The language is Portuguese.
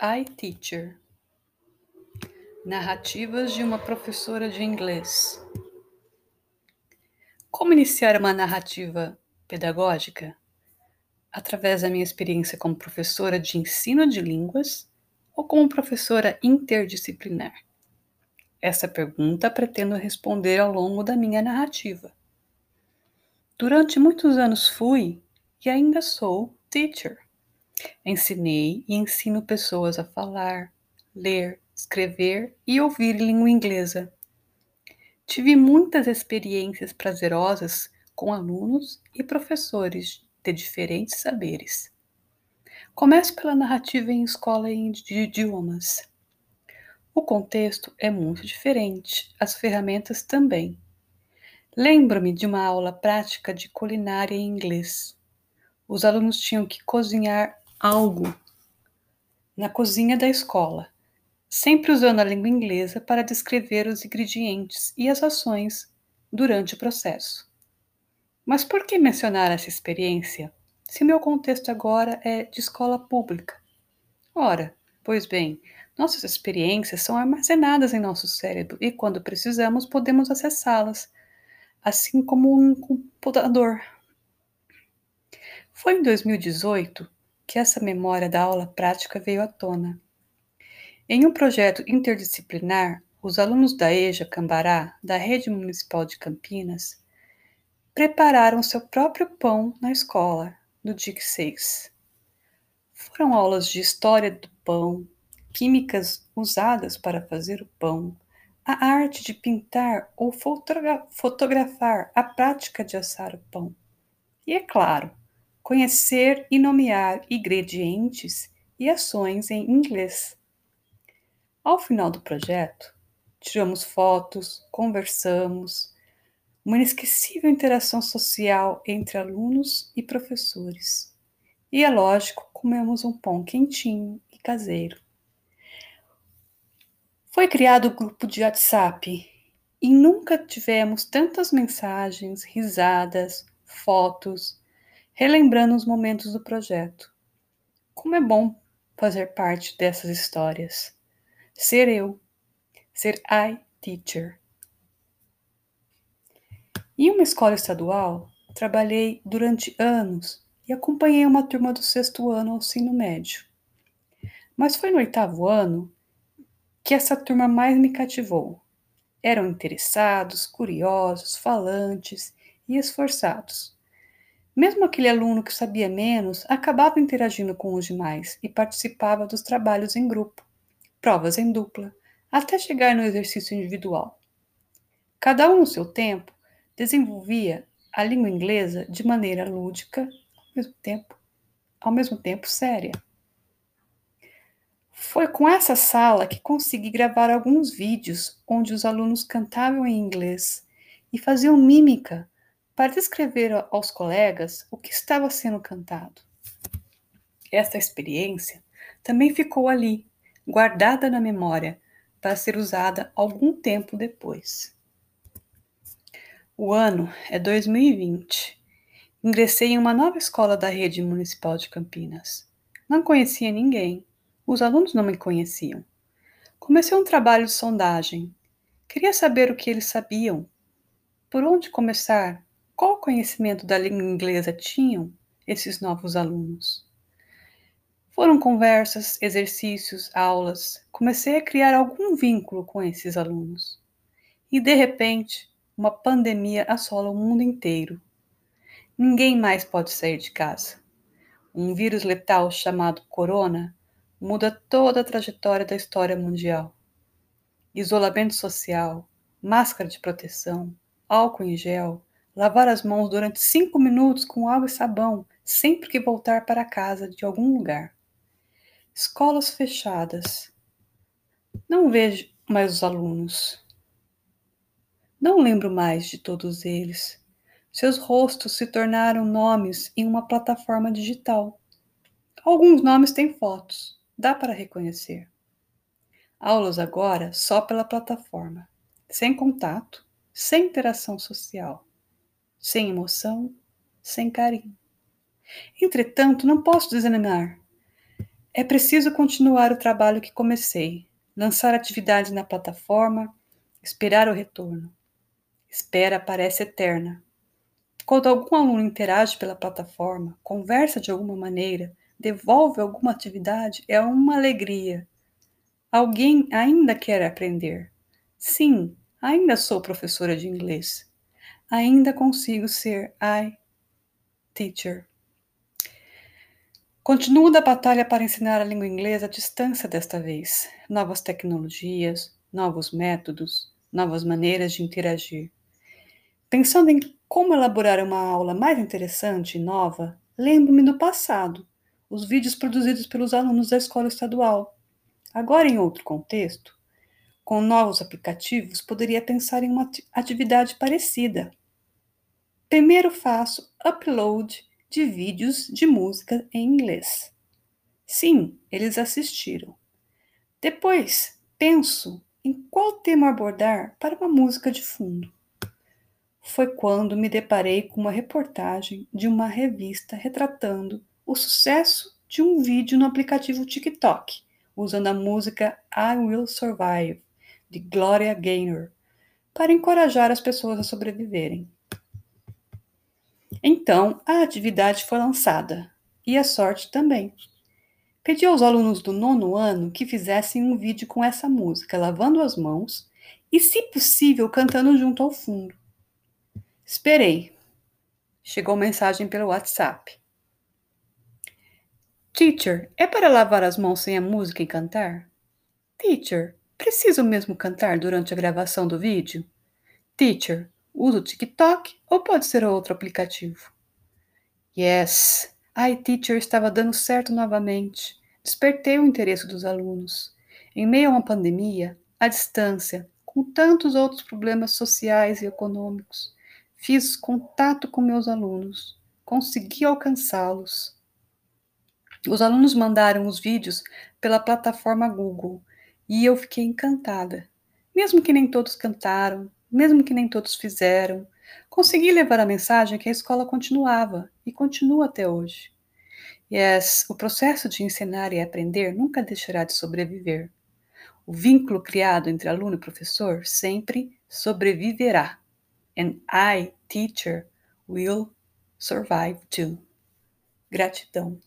I Teacher Narrativas de uma professora de inglês. Como iniciar uma narrativa pedagógica? Através da minha experiência como professora de ensino de línguas ou como professora interdisciplinar? Essa pergunta pretendo responder ao longo da minha narrativa. Durante muitos anos fui e ainda sou teacher Ensinei e ensino pessoas a falar, ler, escrever e ouvir língua inglesa. Tive muitas experiências prazerosas com alunos e professores de diferentes saberes. Começo pela narrativa em escola de idiomas. O contexto é muito diferente, as ferramentas também. Lembro-me de uma aula prática de culinária em inglês. Os alunos tinham que cozinhar algo na cozinha da escola, sempre usando a língua inglesa para descrever os ingredientes e as ações durante o processo. Mas por que mencionar essa experiência se meu contexto agora é de escola pública? Ora, pois bem, nossas experiências são armazenadas em nosso cérebro e, quando precisamos, podemos acessá-las, assim como um computador. Foi em 2018 que essa memória da aula prática veio à tona. Em um projeto interdisciplinar, os alunos da EJA Cambará, da Rede Municipal de Campinas, prepararam seu próprio pão na escola, no DIC 6. Foram aulas de história do pão, químicas usadas para fazer o pão, a arte de pintar ou fotografar, a prática de assar o pão. E, é claro, conhecer e nomear ingredientes e ações em inglês. Ao final do projeto, tiramos fotos, conversamos, uma inesquecível interação social entre alunos e professores. E é lógico, comemos um pão quentinho e caseiro. Foi criado o grupo de WhatsApp e nunca tivemos tantas mensagens, risadas, fotos, relembrando os momentos do projeto. Como é bom fazer parte dessas histórias. Ser eu, ser I teacher. Em uma escola estadual, trabalhei durante anos e acompanhei uma turma do sexto ano ao ensino médio. Mas foi no oitavo ano que essa turma mais me cativou. Eram interessados, curiosos, falantes e esforçados. Mesmo aquele aluno que sabia menos acabava interagindo com os demais e participava dos trabalhos em grupo, provas em dupla, até chegar no exercício individual. Cada um no seu tempo desenvolvia a língua inglesa de maneira lúdica, ao mesmo tempo, ao mesmo tempo séria. Foi com essa sala que consegui gravar alguns vídeos onde os alunos cantavam em inglês e faziam mímica para descrever aos colegas o que estava sendo cantado. Esta experiência também ficou ali, guardada na memória, para ser usada algum tempo depois. O ano é 2020. Ingressei em uma nova escola da rede municipal de Campinas. Não conhecia ninguém. Os alunos não me conheciam. Comecei um trabalho de sondagem. Queria saber o que eles sabiam. Por onde começar? Qual conhecimento da língua inglesa tinham esses novos alunos? Foram conversas, exercícios, aulas. Comecei a criar algum vínculo com esses alunos. E de repente, uma pandemia assola o mundo inteiro. Ninguém mais pode sair de casa. Um vírus letal chamado corona muda toda a trajetória da história mundial. Isolamento social, máscara de proteção, álcool em gel, Lavar as mãos durante cinco minutos com água e sabão sempre que voltar para casa de algum lugar. Escolas fechadas. Não vejo mais os alunos. Não lembro mais de todos eles. Seus rostos se tornaram nomes em uma plataforma digital. Alguns nomes têm fotos, dá para reconhecer. Aulas agora só pela plataforma, sem contato, sem interação social sem emoção, sem carinho. Entretanto, não posso desanimar. É preciso continuar o trabalho que comecei, lançar atividades na plataforma, esperar o retorno. Espera parece eterna. Quando algum aluno interage pela plataforma, conversa de alguma maneira, devolve alguma atividade, é uma alegria. Alguém ainda quer aprender. Sim, ainda sou professora de inglês. Ainda consigo ser I teacher. Continuo da batalha para ensinar a língua inglesa à distância desta vez. Novas tecnologias, novos métodos, novas maneiras de interagir. Pensando em como elaborar uma aula mais interessante e nova, lembro-me do passado, os vídeos produzidos pelos alunos da escola estadual. Agora, em outro contexto, com novos aplicativos, poderia pensar em uma atividade parecida. Primeiro faço upload de vídeos de música em inglês. Sim, eles assistiram. Depois, penso em qual tema abordar para uma música de fundo. Foi quando me deparei com uma reportagem de uma revista retratando o sucesso de um vídeo no aplicativo TikTok, usando a música I Will Survive, de Gloria Gaynor, para encorajar as pessoas a sobreviverem. Então, a atividade foi lançada e a sorte também. Pedi aos alunos do nono ano que fizessem um vídeo com essa música, lavando as mãos e, se possível, cantando junto ao fundo. Esperei. Chegou mensagem pelo WhatsApp. Teacher, é para lavar as mãos sem a música e cantar? Teacher, preciso mesmo cantar durante a gravação do vídeo? Teacher, Usa o TikTok ou pode ser outro aplicativo? Yes, iTeacher estava dando certo novamente. Despertei o interesse dos alunos. Em meio a uma pandemia, à distância, com tantos outros problemas sociais e econômicos, fiz contato com meus alunos, consegui alcançá-los. Os alunos mandaram os vídeos pela plataforma Google e eu fiquei encantada. Mesmo que nem todos cantaram, mesmo que nem todos fizeram, consegui levar a mensagem que a escola continuava e continua até hoje. Yes, o processo de ensinar e aprender nunca deixará de sobreviver. O vínculo criado entre aluno e professor sempre sobreviverá. And I, teacher, will survive too. Gratidão.